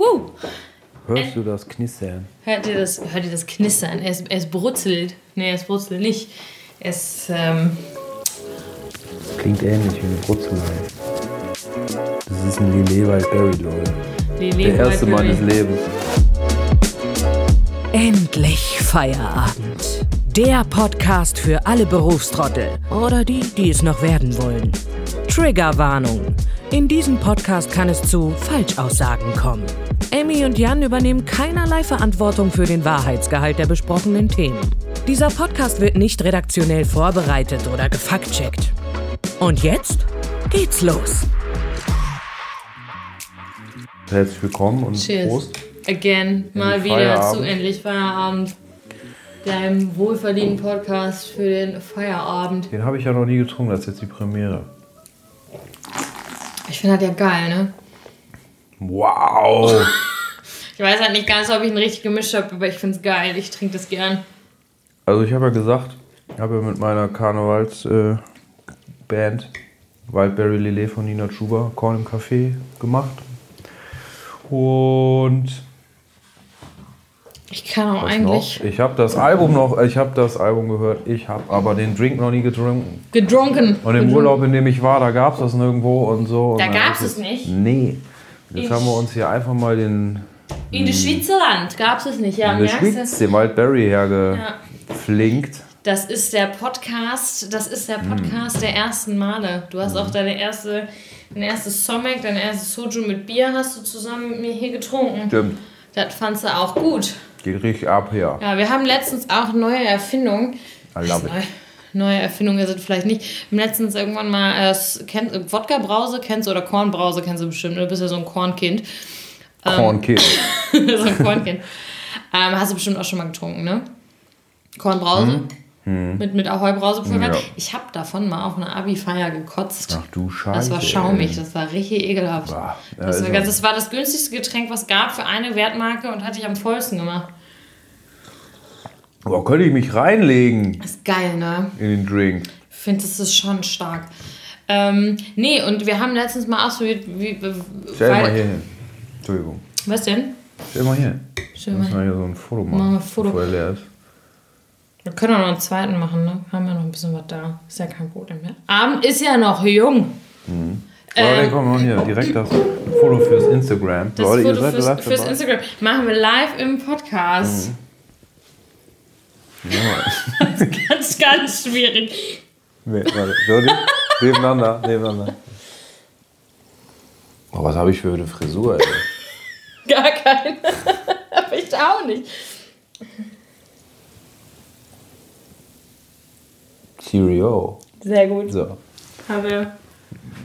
Wuhu. Hörst du das Knistern? Hört ihr das, hört ihr das Knistern? Es, es brutzelt. Nee, es brutzelt nicht. Es, ähm, Das klingt ähnlich wie eine Brutzelei. Das ist ein Lillet Berry, Leute. Der erste meines Lebens. Endlich Feierabend. Der Podcast für alle Berufstrottel oder die, die es noch werden wollen. Triggerwarnung. In diesem Podcast kann es zu Falschaussagen kommen. Emmy und Jan übernehmen keinerlei Verantwortung für den Wahrheitsgehalt der besprochenen Themen. Dieser Podcast wird nicht redaktionell vorbereitet oder gefaktcheckt. Und jetzt geht's los. Herzlich willkommen und Cheers. Prost. Again, mal wieder Feierabend. zu Endlich Feierabend. Deinem wohlverdienten Podcast für den Feierabend. Den habe ich ja noch nie getrunken, das ist jetzt die Premiere. Ich finde das ja geil, ne? Wow! Ich weiß halt nicht ganz, ob ich ihn richtig gemischt habe, aber ich finde es geil. Ich trinke das gern. Also ich habe ja gesagt, ich habe ja mit meiner Karnevals-Band äh, Wildberry Lillet von Nina Chuba Korn im Café gemacht. Und Ich kann auch was eigentlich noch? Ich habe das Album noch, ich habe das Album gehört, ich habe aber den Drink noch nie getrunken. gedrunken. Und im Urlaub, in dem ich war, da gab es das nirgendwo und so. Da gab's ist es nicht? Nee. Jetzt Ich- haben wir uns hier einfach mal den In der Schweizerland gab es es nicht, ja. in der? Schweiz, den Wildberry hergeflinkt. Das ist der Podcast, das ist der Podcast der ersten Male. Du hast auch deine erste, dein erstes Somek, dein erstes Soju mit Bier hast du zusammen mit mir hier getrunken. Stimmt. Das fandst du auch gut. Geht richtig ab hier. Ja, wir haben letztens auch neue Erfindungen. I love it. Neu- Neue Erfindungen sind vielleicht nicht. Wir haben letztens irgendwann mal äh, äh, Wodka-Brause kennst du oder Kornbrause kennst du bestimmt. Du bist ja so ein Kornkind. Corn Kid. so ein Kornkind. ähm, hast du bestimmt auch schon mal getrunken, ne? Kornbrause. Mit, mit Ahoi-Brausepulver. Ja. Ich habe davon mal auf einer Abi-Feier gekotzt. Ach du Scheiße. das war schaumig, das war richtig ekelhaft. Ja, das, war ja- ganz, das war das günstigste Getränk, was es gab für eine Wertmarke und hatte ich am vollsten gemacht. Boah, könnte ich mich reinlegen Ist geil, ne? in den Drink. Ich finde, das ist schon stark. Ähm, nee, und wir haben letztens mal ausprobiert, wie. Stell mal hier hin. Entschuldigung. Was denn? Stell mal hier. Stell Müssen mal wir hier so ein Foto machen, Machen wir ein Foto. bevor er leer ist. Wir können auch noch einen zweiten machen, ne? Haben ja noch ein bisschen was da. Ist ja kein Problem mehr. Abend ist ja noch jung. Leute, komm mal hier, direkt das Foto fürs Instagram. Ähm, Das Leute, ihr Foto seid fürs, fürs dabei. Instagram machen wir live im Podcast. ganz, ganz schwierig. Nee, warte. Jody, nebeneinander, nebeneinander. Oh, was habe ich für eine Frisur, ey? Gar keine. Aber ich auch nicht. Cheerio. Sehr gut. So. Haben wir.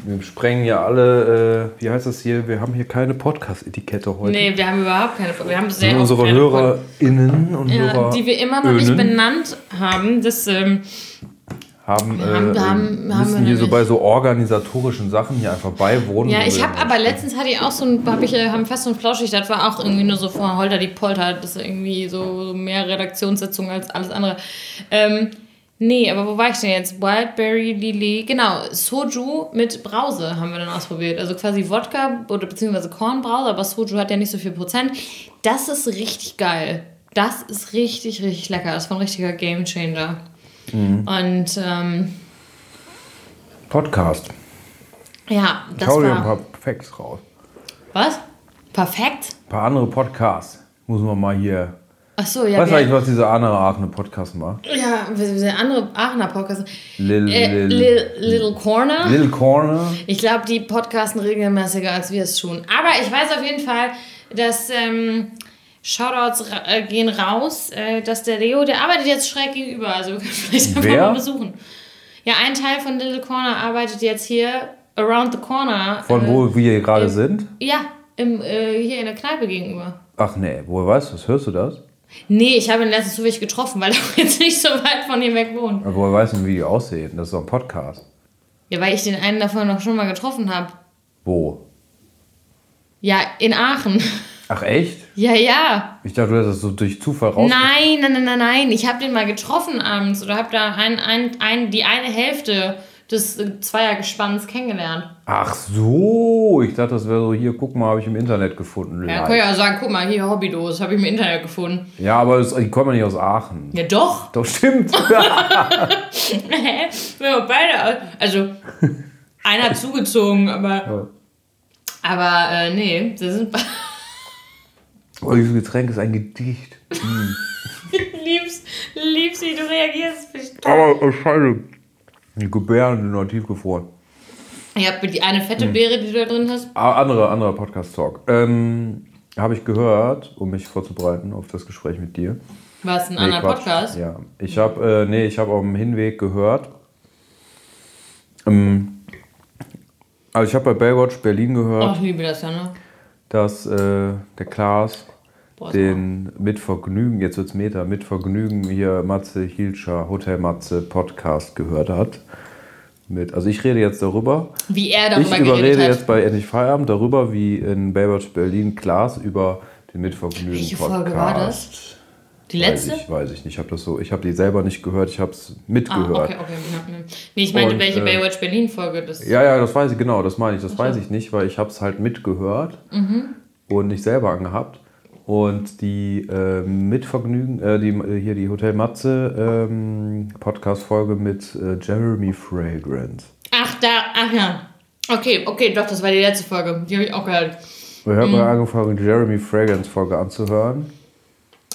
Wir sprengen ja alle, äh, wie heißt das hier? Wir haben hier keine Podcast-Etikette heute. Nee, wir haben überhaupt keine. Wir haben sehr unsere HörerInnen und Ja, Hörer die wir immer noch nicht benannt haben. Das, ähm, haben, äh, haben- haben- ähm, haben müssen wir hier so bei so organisatorischen Sachen hier einfach beiwohnen. ja, wo ich wir habe aber letztens hatte ich auch so ein, hab ich, äh, haben fest und flauschig, das war auch irgendwie nur so vor Holter die Polter, das ist irgendwie so, so mehr Redaktionssitzungen als alles andere. Ähm, nee, aber wo war ich denn jetzt? Wildberry Lily, genau, Soju mit Brause haben wir dann ausprobiert. Also quasi Wodka oder beziehungsweise Kornbrause, aber Soju hat ja nicht so viel Prozent. Das ist richtig geil. Das ist richtig, richtig lecker. Das war ein richtiger Gamechanger. Und ähm, Podcast. ja, Ich das hau dir ein war. paar Facts raus. Was? Perfekt? Ein paar andere Podcasts. Muss man mal hier. Ach so, ja. weißt du wir- eigentlich, was dieser andere Aachener Podcast macht? Ja, wir wir andere Aachener Podcast. Lil, Äh, Lil, Little Corner. Little Corner. Ich glaube, die podcasten regelmäßiger, als wir es tun. Aber ich weiß auf jeden Fall, dass ähm, Shoutouts äh, gehen raus, äh, dass der Leo, der arbeitet jetzt schräg gegenüber. Also wir können vielleicht einfach mal besuchen. Ja, ein Teil von Little Corner arbeitet jetzt hier around the corner. Von äh, wo wir hier gerade sind? Ja, im, äh, hier in der Kneipe gegenüber. Ach nee, woher weißt du das? Hörst du das? Nee, ich habe ihn letztens zufällig getroffen, weil er auch jetzt nicht so weit von hier weg wohnt. Aber woher weißt du, wie die aussehen? Das ist doch ein Podcast. Ja, weil ich den einen davon noch schon mal getroffen habe. Wo? Ja, in Aachen. Ach echt? Ja, ja. Ich dachte, du hättest das so durch Zufall raus. Nein, nein, nein, nein, nein. Ich habe den mal getroffen abends oder habe da ein, ein, ein, die eine Hälfte des äh, Zweiergespanns kennengelernt. Ach so, ich dachte, das wäre so, hier, guck mal, habe ich im Internet gefunden. Ja, kann ich ja sagen, guck mal, hier Hobbydos, habe ich im Internet gefunden. ja aber das, die kommen ja nicht aus Aachen. Ja, doch. Doch, stimmt. Hä? Wir haben beide. Also, einer hat zugezogen, aber. Aber, äh, nee, sie sind. oh, dieses Getränk ist ein Gedicht. liebst, liebst, wie du reagierst. Aber, oh, scheiße. Die Gebärden sind noch tiefgefroren. Ich habe die eine fette Beere, die du da drin hast. Ah, anderer, anderer Podcast-Talk. Ähm, habe ich gehört, um mich vorzubereiten auf das Gespräch mit dir. Was, ein Nee, anderer Quatsch. Podcast? Ja, ich habe äh, nee, ich habe auf dem Hinweg gehört. Ähm, also ich habe bei Baywatch Berlin gehört, Oh, ich liebe das ja, ne? dass äh, der Klaas Boah, den mit Vergnügen, jetzt wird's Meta, mit Vergnügen hier Matze Hilscher, Hotel Matze Podcast gehört hat. Mit, also ich rede jetzt darüber. Wie er Ich darüber überrede geredet hat. jetzt bei Endlich Feierabend darüber, wie in Baywatch Berlin Klaas über den Mitvergnügen Welche Podcast. Folge war das? Die Weiß letzte? ich, weiß ich nicht. Ich habe das so, ich habe die selber nicht gehört, ich habe es Ah, mitgehört. okay, okay. Ja, ja. Nee, ich meinte, Und, welche äh, Baywatch Berlin-Folge das Ja, ja, das weiß ich, genau, das meine ich. Das weiß ich nicht, weil ich habe es halt mitgehört Mhm. und nicht selber angehabt. Und die äh, Mitvergnügen, äh, die, äh, hier die Hotel Matze ähm, Podcast-Folge mit äh, Jeremy Fragrance. Ach, da, ach ja. Okay, okay, doch, das war die letzte Folge. Die habe ich auch gehört. Ich habe Mhm. angefangen, die Jeremy Fragrance-Folge anzuhören.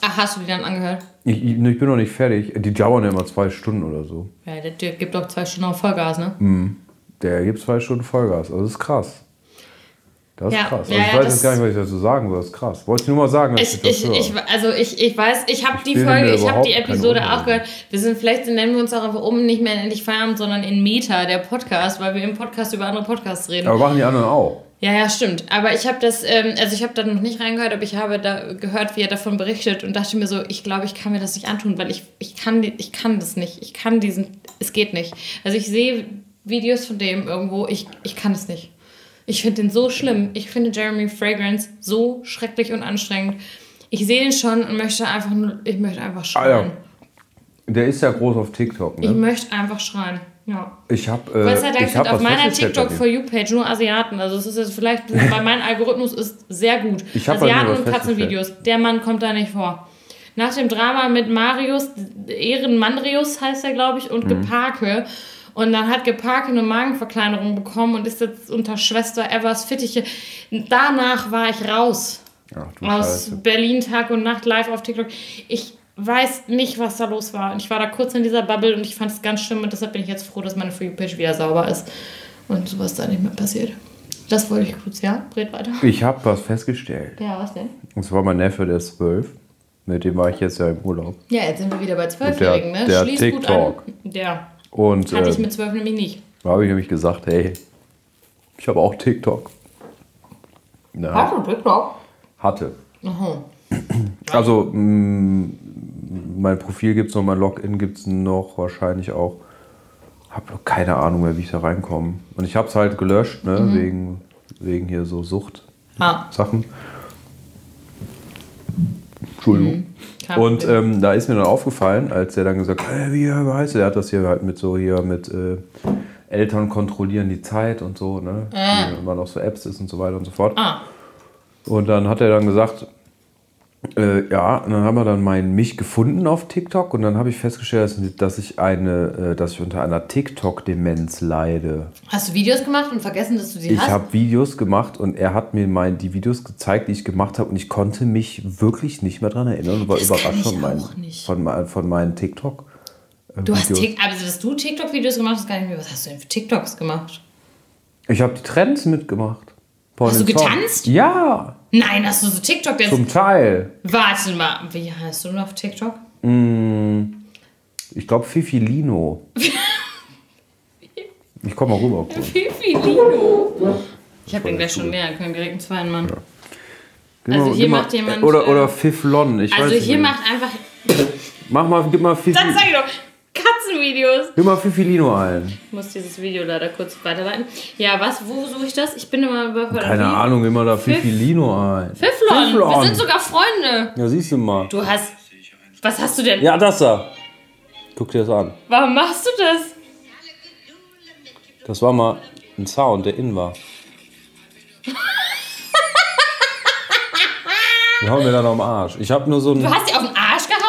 Ach, hast du die dann angehört? Ich, ich, ich bin noch nicht fertig. Die dauern ja immer zwei Stunden oder so. Ja, der, der gibt doch zwei Stunden auf Vollgas, ne? Mhm. Der gibt zwei Stunden Vollgas. Also das ist krass. Das ist Ja, krass. Also ja, ich weiß jetzt gar nicht, was ich dazu sagen soll. Das ist krass. Wollte ich nur mal sagen, dass ich, Ich, ich, das ich, höre. also ich, ich weiß, ich habe die Folge, ich habe die Episode auch gehört. Wir sind, vielleicht nennen wir uns auch einfach um, nicht mehr in Endlich Feierabend, sondern in Meta, der Podcast, weil wir im Podcast über andere Podcasts reden. Aber machen die anderen auch. Ja, ja, stimmt. Aber ich habe das, ähm, also ich habe da noch nicht reingehört, aber ich habe da gehört, wie er davon berichtet und dachte mir so, ich glaube, ich kann mir das nicht antun, weil ich, ich, kann, ich kann das nicht. Ich kann diesen, es geht nicht. Also ich sehe Videos von dem irgendwo, ich, ich kann es nicht. Ich finde den so schlimm. Ich finde Jeremy Fragrance so schrecklich und anstrengend. Ich sehe den schon und möchte einfach nur, ich möchte einfach Ah schreien. Der ist ja groß auf TikTok. Ich Ne? möchte einfach schreien. Ja. Ich habe äh, Gott sei Dank ich sind auf meiner bei TikTok. For You Page nur Asiaten. Also es ist jetzt vielleicht, weil mein Algorithmus ist sehr gut. Ich bei mir Asiaten und Katzenvideos. Der Mann kommt da nicht vor. Nach dem Drama mit Marius, Ehrenmanrius heißt er, glaube ich, und Mhm. Geparke. Und dann hat Geparke eine Magenverkleinerung bekommen und ist jetzt unter Schwester Evers Fittiche. Danach war ich raus Ach aus Scheiße. Berlin Tag und Nacht live auf TikTok. Ich weiß nicht, was da los war. Und ich war da kurz in dieser Bubble und ich fand es ganz schlimm und deshalb bin ich jetzt froh, dass meine For You-Page wieder sauber ist und sowas da nicht mehr passiert. Das wollte ich kurz, ja? Red weiter. Ich habe was festgestellt. Ja, was denn? Und zwar mein Neffe, der ist zwölf. Mit dem war ich jetzt ja im Urlaub. Ja, jetzt sind wir wieder bei Zwölfjährigen, ne? der Schließ gut TikTok. an. Der Und hatte ich äh, mit zwölf nämlich nicht. da habe ich nämlich gesagt, hey, ich habe auch TikTok. Ja, du TikTok? hatte. Aha. Also, mh, mein Profil gibt es noch, mein Login gibt es noch, wahrscheinlich auch. Hab noch keine Ahnung mehr, wie ich da reinkomme. Und ich habe es halt gelöscht, ne, Mhm. wegen, wegen hier so Sucht-Sachen. Ah, Entschuldigung. Mhm. Und ähm, da ist mir dann aufgefallen, als der dann gesagt hat, hey, wie heißt der? Der hat das hier halt mit so hier mit äh, Eltern kontrollieren die Zeit und so, ne? Ah. Wie man auf so Apps ist und so weiter und so fort. ah, Und dann hat er dann gesagt, äh, ja, und dann haben wir dann mein mich gefunden auf TikTok und dann habe ich festgestellt, dass, ich eine, äh, dass ich unter einer TikTok-Demenz leide. hast du Videos gemacht und vergessen, dass du sie Ich hast? habe Videos gemacht und er hat mir mein, die Videos gezeigt, die ich gemacht habe und ich konnte mich wirklich nicht mehr daran erinnern und war Das überrascht ich von, meinen, nicht. von, mein- von meinen TikTok. äh, Du hast Videos. Tik also, dass du TikTok-Videos gemacht hast, gar nicht mehr. Was hast du denn für TikToks gemacht? Ich habe die Trends mitgemacht. Hast du getanzt? Ja, Nein, hast du so TikTok jetzt? zum Teil. Warte mal, wie heißt du noch auf TikTok? Ich glaube Fifi Lino. Ich komme mal rüber. kurz. Fifilino. Ich habe den gleich schon näher, können direkt einen zweiten Mann. Gib Also mal- hier macht jemand, Oder, äh, oder Fiflon. Ich Also nicht hier mehr. macht einfach, Mach mal, gib mal Fifi, das sag ich doch, Katzenvideos. gib mal Fifi Lino ein. Ich muss dieses Video leider kurz weiterleiten. Ja, was, wo suche ich das? Ich bin immer überfordert. Keine? Ahnung, mal da Fif- Fifi Lino ein. Pfifflon. Pfifflon. Wir sind sogar Freunde. Ja, siehst du mal. Du hast, was hast du denn? Ja, das da. Guck dir das an. Warum machst du das? Das war mal ein Sound, der in war. Wir hauen mir dann am Arsch. Ich habe nur so Du ein. hast die auf den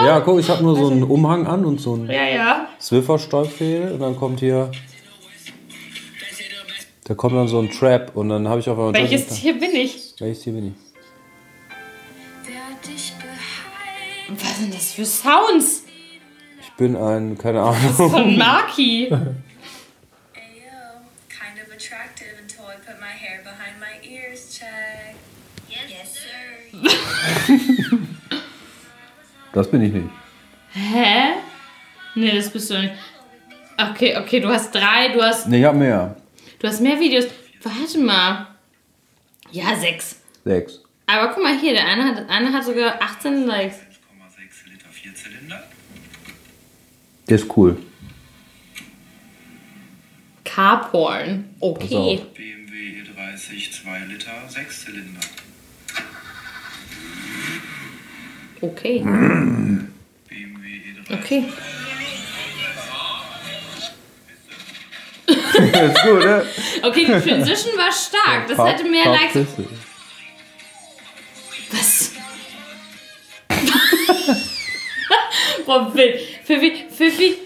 Ja, guck, ich habe nur so einen Umhang an und so ein Ja, ja. Swiffer-Stäubfehl und dann kommt hier. Da kommt dann so ein Trap und dann habe ich auf einmal. Welches Tier bin ich? Welches Tier bin ich? Was sind das für Sounds? Ich bin ein, keine Ahnung. Von Maki. Ayo, kind of attractive until I put my hair behind my ears. Check. Yes, sir. Das bin ich nicht. Hä? Nee, das bist du nicht. Okay, okay, du hast drei, du hast, Nee, ich habe mehr. du hast mehr Videos. Warte mal. Ja, sechs. Sechs. Aber guck mal hier, der eine hat, eine hat sogar 18 Likes. 5,6 Liter Vierzylinder. Der ist cool. Carporn. Okay. BMW E30 2 Liter Sechszylinder. Okay. BMW E30 Okay. Ist gut, ne? Okay, die Transition war stark. Das hätte mehr Likes. Was? Boah, wild. Für wie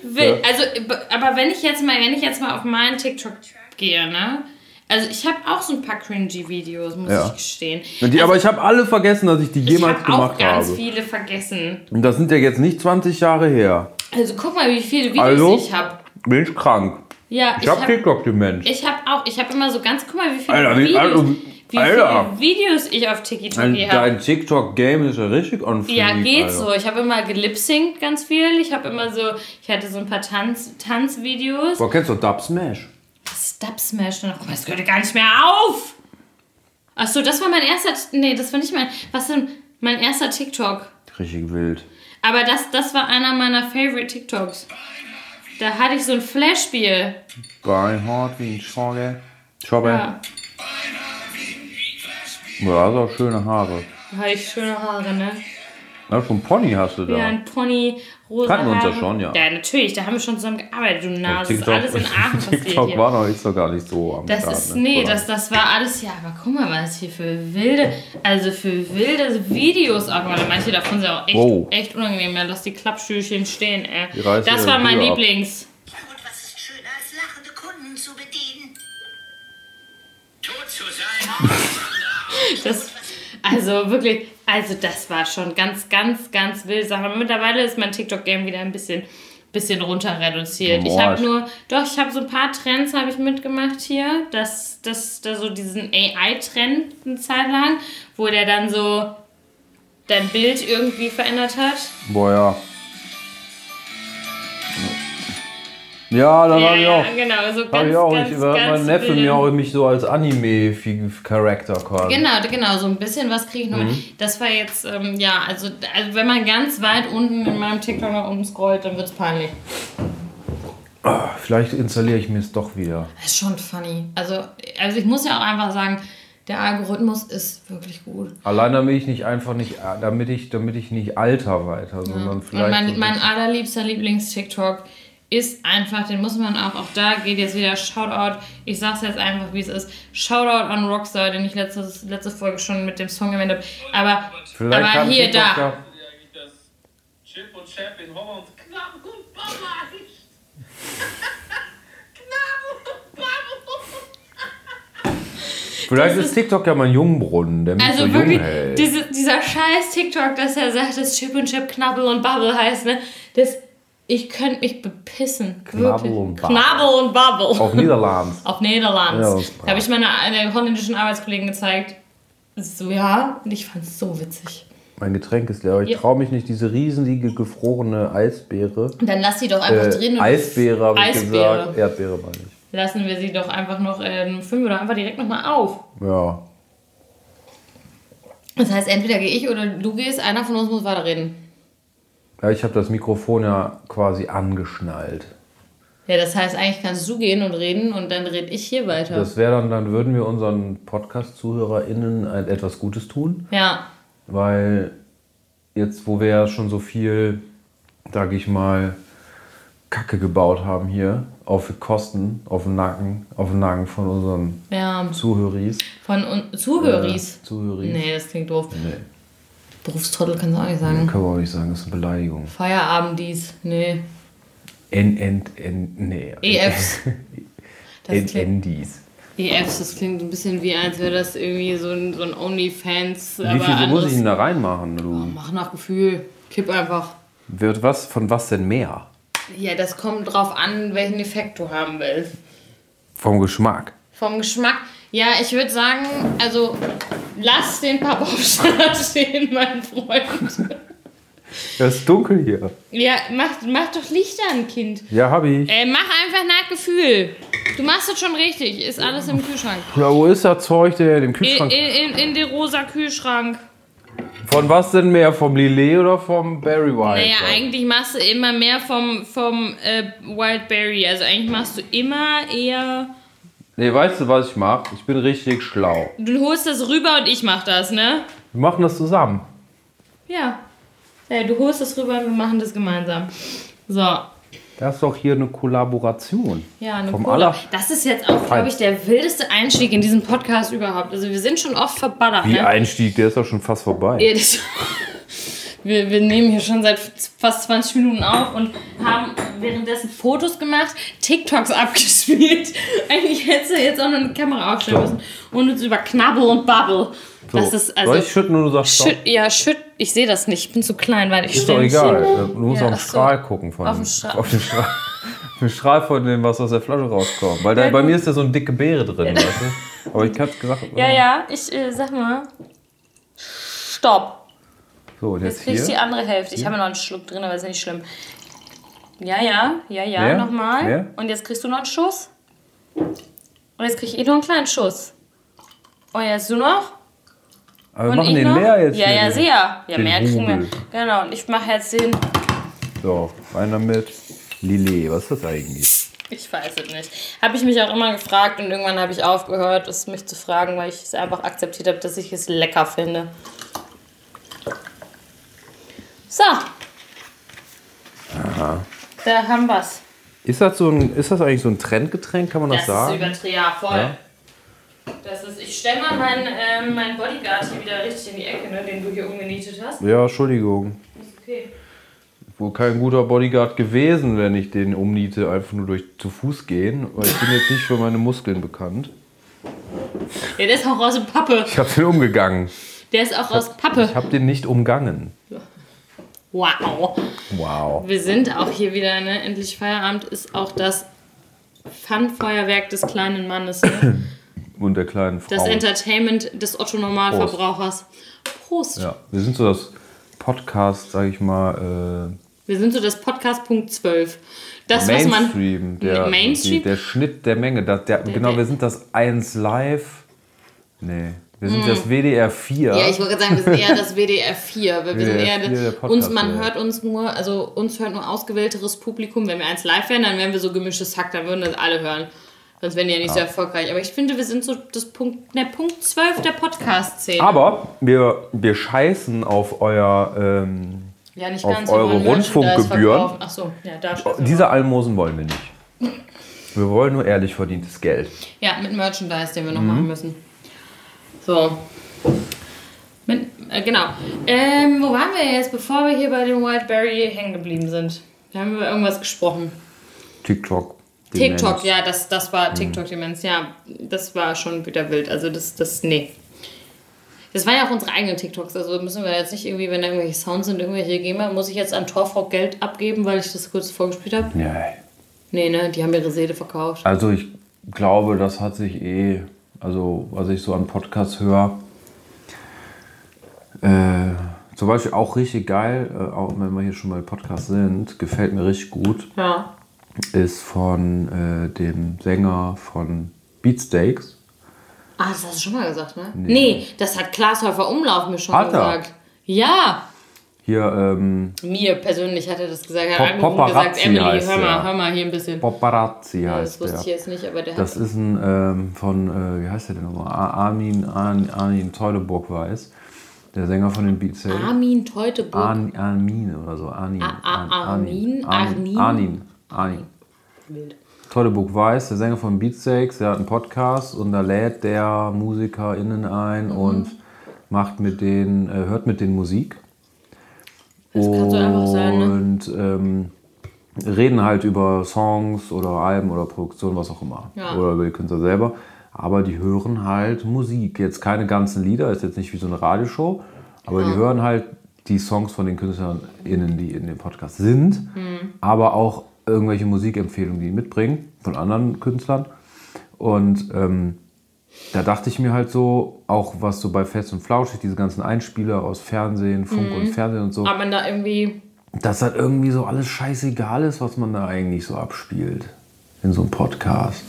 wild. Also, aber wenn ich jetzt mal, wenn ich jetzt mal auf meinen TikTok gehe, ne? Also ich habe auch so ein paar cringy Videos, muss Ja. ich gestehen. Die, aber ich habe alle vergessen, dass ich die ich jemals habe auch gemacht ganz habe. viele vergessen. Und das sind ja jetzt nicht 20 Jahre her. Also guck mal, wie viele Videos Also? ich habe. Bin ich krank. Ja, Ich habe hab- TikTok-Demenz. Ich habe auch, ich habe immer so ganz, guck mal, wie viele Alter, Videos, Alter, wie Alter. viele Videos ich auf TikTok habe. dein TikTok-Game ist ja richtig on fleek, Ja, geht Alter. so. Ich habe immer gelipsingt ganz viel. Ich habe immer so, ich hatte so ein paar Tanz, Tanzvideos. Boah, kennst du Dub Smash? Stub Smash, dann, guck mal, das hört gar nicht mehr auf. Achso, das war mein erster, nee, das war nicht mein, was denn, mein erster TikTok. Richtig wild. Aber das, das war einer meiner Favorite TikToks. Da hatte ich so ein Flashspiel. Beinhard wie ein Schogge. Schobbe. Ja, Ja, hast auch schöne Haare. da hatte ich schöne Haare, ne? Ja, schon Pony hast du da. Ja, ein Pony, rosa Kannten wir uns ja schon, ja. Ja, natürlich, da haben wir schon zusammen gearbeitet, du Nase. Das ist alles in Aachen passiert TikTok hier. war noch nicht so gar nicht so am Das Start, ist, ne? nee, Oder? das, das war alles, ja, aber guck mal, was hier für wilde, also für wilde Videos auch mal. Manche davon sind auch echt, Wow. echt unangenehm. Ja, lass die Klappstühlchen stehen, ey. Das war mein Tür ab. Lieblings. Und was ist schöner als lachende Kunden zu bedienen? Tot zu sein. Das, also wirklich, also das war schon ganz, ganz, ganz wild. Sache. Aber mittlerweile ist mein TikTok-Game wieder ein bisschen, bisschen runter reduziert. Ich Boah, habe ich- nur, doch, ich habe so ein paar Trends habe ich mitgemacht hier. Das, das, da so diesen AI-Trend eine Zeit lang, wo der dann so dein Bild irgendwie verändert hat. Boah, ja. Ja, dann habe ich auch. genau, so ganz, Hab ich auch. ganz, ich, da ganz mein Neffe mir auch mich so als Anime-Charakter quasi. Genau, genau, so ein bisschen was kriege ich noch. Mhm. Das war jetzt, ähm, ja, also, also wenn man ganz weit unten in meinem TikTok nach unten scrollt, dann wird es peinlich. Ah, Vielleicht installiere ich mir es doch wieder. Das ist schon funny. Also, also ich muss ja auch einfach sagen, der Algorithmus ist wirklich gut. Allein damit ich nicht einfach nicht, damit ich, damit ich nicht alter weiter, sondern Und vielleicht. so mein, ein mein allerliebster Lieblings-TikTok ist einfach, den muss man auch, auch da geht jetzt wieder Shoutout, ich sag's jetzt einfach, wie es ist, Shoutout an Rockstar, den ich letztes, letzte Folge schon mit dem Song erwähnt habe. Aber, Vielleicht aber hier, da. das Chip und Chap in Holland knapp und Baba ist. Vielleicht ist TikTok ja mein Jungbrunnen, der mich so Also jung wirklich, hält. diese, dieser scheiß TikTok, dass er sagt, dass Chip und Chip Knabbel und Bubble heißt, ne? Das, ich könnte mich bepissen. Knabbel und Bubble. Knabbel und Bubble. Auf Niederlands. Auf Niederlands. Ja, da habe ich meiner einer holländischen Arbeitskollegen gezeigt. So, ja, und ich fand es so witzig. Mein Getränk ist leer, aber ich Ja. traue mich nicht, diese riesenlige gefrorene Eisbeere. Und dann lass sie doch einfach Äh, drin. und- Eisbeere habe ich Eisbeere. gesagt. Erdbeere meine ich. Lassen wir sie doch einfach noch ähm, fünf oder einfach direkt nochmal auf. Ja. Das heißt, entweder gehe ich oder du gehst, einer von uns muss weiterreden. Ja, ich habe das Mikrofon ja quasi angeschnallt. Ja, das heißt, eigentlich kannst du gehen und reden und dann rede ich hier weiter. Das wäre dann, dann würden wir unseren Podcast-ZuhörerInnen ein, etwas Gutes tun, ja. weil jetzt, wo wir ja schon so viel, sag ich mal, Kacke gebaut haben hier auf Kosten, auf den Nacken, auf den Nacken von unseren Ja, Zuhöris. von un Zuhöris. Zuhöris. Nee, das klingt doof. Nee, Berufstrottel kannst du auch nicht sagen. können wir auch nicht sagen, das ist eine Beleidigung. Feierabenddies. Nee. N, N, N, nee. EFs. Das N, klingt, Ndis. EFs, das klingt ein bisschen wie, als wäre das irgendwie so ein, so ein Onlyfans. Wie viel muss ich denn da reinmachen, du? Mach nach Gefühl. Kipp einfach. Wird was, von was denn mehr? Ja, das kommt drauf an, welchen Effekt du haben willst. Vom Geschmack. Vom Geschmack. Ja, ich würde sagen, also lass den Pappaufsteller stehen, mein Freund. Es ist dunkel hier. Ja, mach, mach doch Lichter an, Kind. Ja, hab ich. Äh, mach einfach nach Gefühl. Du machst es schon richtig. Ist alles im Kühlschrank. Ja, wo ist das Zeug denn? Im In, Kühlschrank. in, in, in den rosa Kühlschrank. Von was denn mehr? Vom Lillet oder vom Barry White? Naja, eigentlich machst du immer mehr vom, vom äh, Wildberry. Also eigentlich machst du immer eher. Nee, weißt du, was ich mach? Ich bin richtig schlau. Du holst das rüber und ich mach das, ne? Wir machen das zusammen. Ja. Ja, du holst das rüber und wir machen das gemeinsam. So. Das ist doch hier eine Kollaboration. Ja, eine aller- Das ist jetzt auch, glaube ich, der wildeste Einstieg in diesen Podcast überhaupt. Also wir sind schon oft verballert. Wie ne? Einstieg, der ist doch schon fast vorbei. Ja, das, wir, wir nehmen hier schon seit fast 20 Minuten auf und haben währenddessen Fotos gemacht, TikToks abgespielt. Eigentlich hättest du jetzt auch noch eine Kamera aufstellen müssen und uns über Knabbel und Bubble. So, Das ist also. Soll ich schütten und du sagst? Schütt, ja, schütt. Ich sehe das nicht. Ich bin zu klein, weil ich Ist doch egal. Du musst Ja, auf den ach so. Strahl gucken von Auf den Strahl. auf den Strahl. Strahl von dem, was aus der Flasche rauskommt. Weil da, bei mir ist ja so eine dicke Beere drin, weißt du? Aber ich hab's gesagt. Ja, ja, ich äh, sag mal. Stopp. So, Jetzt kriegst du die andere Hälfte. Ich habe noch einen Schluck drin, aber ist nicht schlimm. Ja, ja, ja, ja, Mehr? nochmal. Mehr? Und jetzt kriegst du noch einen Schuss. Und jetzt krieg ich noch einen kleinen Schuss. Und jetzt du noch. Aber wir Und machen ich den noch. leer jetzt. Ja, ja, sehr. Ja, mehr kriegen wir. Genau, und ich mache jetzt den. So, rein damit. Lillet, was ist das eigentlich? Ich weiß es nicht. Habe ich mich auch immer gefragt und irgendwann habe ich aufgehört, es mich zu fragen, weil ich es einfach akzeptiert habe, dass ich es lecker finde. So. Da haben wir's. Ist das, so ein, ist das eigentlich so ein Trendgetränk, kann man das, Das sagen? ist übertrieben, ja, voll. Ja? Das ist, ich stelle mal meinen ähm, meinen Bodyguard hier wieder richtig in die Ecke, ne, den du hier umgenietet hast. Ja, Entschuldigung. Ist okay. Wohl kein guter Bodyguard gewesen, wenn ich den umniete, einfach nur durch zu Fuß gehen. Weil ich bin jetzt nicht für meine Muskeln bekannt. Ja, der ist auch aus Pappe. Ich habe den umgegangen. Der ist auch aus Pappe. Ich habe den nicht umgangen. Wow. Wow. Wir sind auch hier wieder, ne? Endlich Feierabend ist auch das Fun-Feuerwerk des kleinen Mannes. Ne? Und der kleinen Frau. Das Entertainment des Otto-Normalverbrauchers. Prost. ja, wir sind so das Podcast, sag ich mal, Wir sind so das Podcast Punkt 12. äh, Das, was man. Mainstream. Der, Mainstream? Die, der Schnitt der Menge. Das, der, genau, der- wir sind das 1 Live. Nee, wir sind das WDR 4. Mm. Ja, ich wollte gerade sagen, wir sind eher das WDR 4. Weil wir sind WDR eher 4, der Podcast, uns, man ja. hört uns nur, also uns hört nur ausgewählteres Publikum. Wenn wir eins live wären, dann wären wir so gemischtes Hack, dann würden das alle hören. Sonst wären die ja nicht so erfolgreich. Aber ich finde, wir sind so das Punkt, der Punkt 12 der Podcast-Szene. Aber wir, wir scheißen auf euer. Ähm, Ja, nicht auf ganz. eure Rundfunkgebühren. Ach so, ja, da steht's diese Almosen wollen wir nicht. Wir wollen nur ehrlich verdientes Geld. Ja, mit Merchandise, den wir Mhm. noch machen müssen. So. Mit, äh, genau. Ähm, wo waren wir jetzt, bevor wir hier bei dem Wildberry hängen geblieben sind? Wir haben über irgendwas gesprochen. TikTok. TikTok, Demenz. ja, das, das war Mhm. TikTok-Demenz. Ja, das war schon wieder wild. Also das, das, nee. Das waren ja auch unsere eigenen TikToks. Also müssen wir jetzt nicht irgendwie, wenn da irgendwelche Sounds sind, irgendwelche GEMA, muss ich jetzt an Torfrock Geld abgeben, weil ich das kurz vorgespielt habe? Nee. Nee, ne, die haben ihre Seele verkauft. Also ich glaube, das hat sich eh, also was ich so an Podcasts höre, äh, zum Beispiel auch richtig geil, äh, auch wenn wir hier schon bei Podcasts sind, gefällt mir richtig gut, Ja. ist von äh, dem Sänger von Beatsteaks. Ah, das hast du schon mal gesagt, ne? Nee, das hat Klaas Häufer Umlauf mir schon Hat er? gesagt. Ja, Hier, ähm, mir persönlich hat er das gesagt. Er Pop- hat und gesagt, Emily, hör mal, hör mal hier ein bisschen. Paparazzi Ja, heißt das wusste ich der. jetzt nicht, aber der Das ist ein ähm, von, äh, wie heißt der denn nochmal? Ar- Armin, Armin, Armin Teuleburg weiß. Der Sänger von den Beatsteaks. Armin Teuteburg. Arn, Armin oder so. Armin. Armin? Armin. Armin? Armin. Wild. Teudeburg Weiß, der Sänger von Beatsteaks, der hat einen Podcast und da lädt der MusikerInnen ein Mhm. und macht mit denen, äh, hört mit denen Musik. Das kann so einfach sein, ne? Und ähm, reden halt über Songs oder Alben oder Produktion, was auch immer. Ja. Oder über die Künstler selber. Aber die hören halt Musik. Jetzt keine ganzen Lieder, ist jetzt nicht wie so eine Radioshow, aber die hören halt die Songs von den KünstlerInnen, die in dem Podcast sind, Mhm. aber auch irgendwelche Musikempfehlungen, die die mitbringen von anderen Künstlern. Und ähm, da dachte ich mir halt so, auch was so bei Fest und Flauschig, diese ganzen Einspieler aus Fernsehen, Funk Mhm. und Fernsehen und so, Aber man da irgendwie. dass halt irgendwie so alles scheißegal ist, was man da eigentlich so abspielt in so einem Podcast.